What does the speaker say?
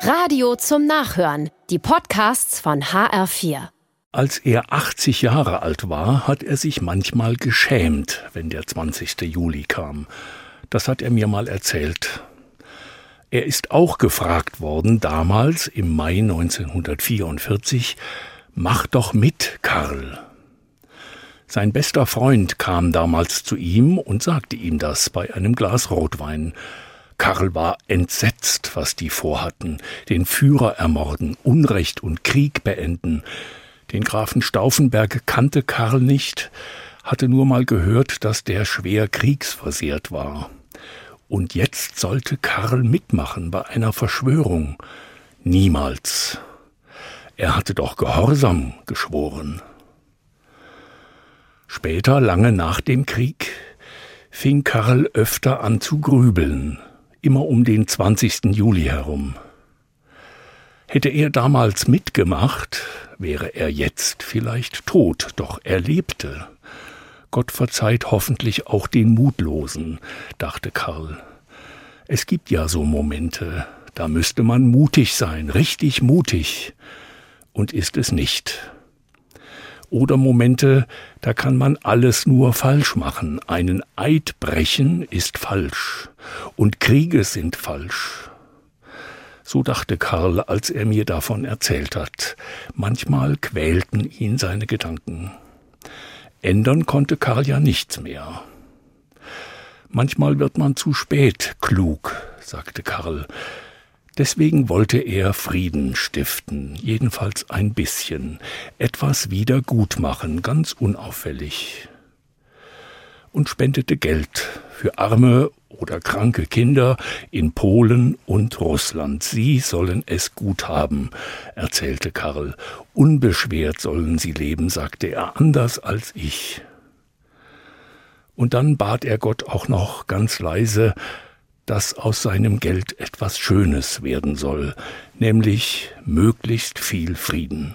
Radio zum Nachhören. Die Podcasts von HR4. Als er 80 Jahre alt war, hat er sich manchmal geschämt, wenn der 20. Juli kam. Das hat er mir mal erzählt. Er ist auch gefragt worden, damals im Mai 1944, Mach doch mit, Karl. Sein bester Freund kam damals zu ihm und sagte ihm das bei einem Glas Rotwein. Karl war entsetzt, was die vorhatten, den Führer ermorden, Unrecht und Krieg beenden. Den Grafen Stauffenberg kannte Karl nicht, hatte nur mal gehört, dass der schwer kriegsversehrt war. Und jetzt sollte Karl mitmachen bei einer Verschwörung. Niemals. Er hatte doch Gehorsam geschworen. Später, lange nach dem Krieg, fing Karl öfter an zu grübeln, immer um den 20. Juli herum. Hätte er damals mitgemacht, wäre er jetzt vielleicht tot, doch er lebte. Gott verzeiht hoffentlich auch den Mutlosen, dachte Karl. Es gibt ja so Momente, da müsste man mutig sein, richtig mutig, und ist es nicht. Oder Momente, da kann man alles nur falsch machen. Einen Eid brechen ist falsch, und Kriege sind falsch. So dachte Karl, als er mir davon erzählt hat. Manchmal quälten ihn seine Gedanken. Ändern konnte Karl ja nichts mehr. Manchmal wird man zu spät klug, sagte Karl. Deswegen wollte er Frieden stiften, jedenfalls ein bisschen, etwas wieder gut machen, ganz unauffällig. Und spendete Geld für arme oder kranke Kinder in Polen und Russland. Sie sollen es gut haben, erzählte Karl. Unbeschwert sollen sie leben, sagte er, anders als ich. Und dann bat er Gott auch noch ganz leise, dass aus seinem Geld etwas Schönes werden soll, nämlich möglichst viel Frieden.